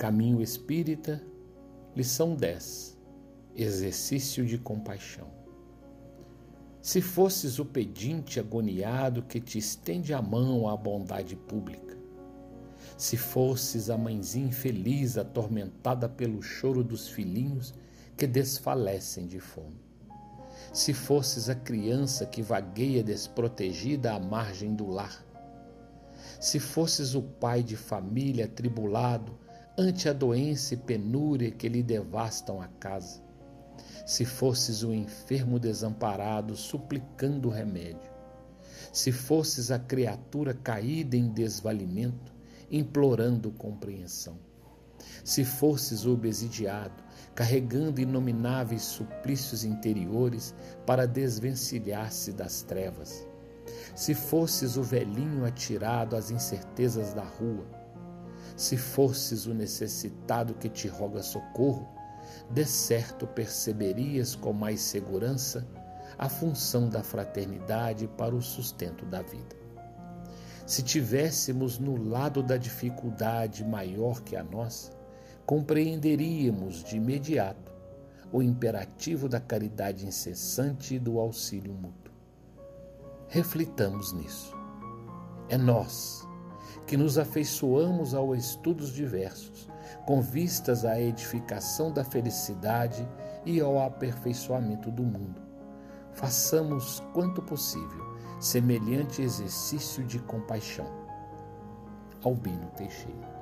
Caminho Espírita, lição 10: Exercício de compaixão. Se fosses o pedinte agoniado que te estende a mão à bondade pública, se fosses a mãezinha infeliz atormentada pelo choro dos filhinhos que desfalecem de fome, se fosses a criança que vagueia desprotegida à margem do lar, se fosses o pai de família atribulado ante a doença e penúria que lhe devastam a casa. Se fosses o enfermo desamparado suplicando remédio, se fosses a criatura caída em desvalimento, implorando compreensão, se fosses o obesidiado, carregando inomináveis suplícios interiores para desvencilhar-se das trevas, se fosses o velhinho atirado às incertezas da rua, se fosses o necessitado que te roga socorro, de certo perceberias com mais segurança a função da fraternidade para o sustento da vida. Se tivéssemos no lado da dificuldade maior que a nossa, compreenderíamos de imediato o imperativo da caridade incessante e do auxílio mútuo. Reflitamos nisso. É nós que nos afeiçoamos ao estudos diversos, com vistas à edificação da felicidade e ao aperfeiçoamento do mundo. Façamos quanto possível semelhante exercício de compaixão. Albino Teixeira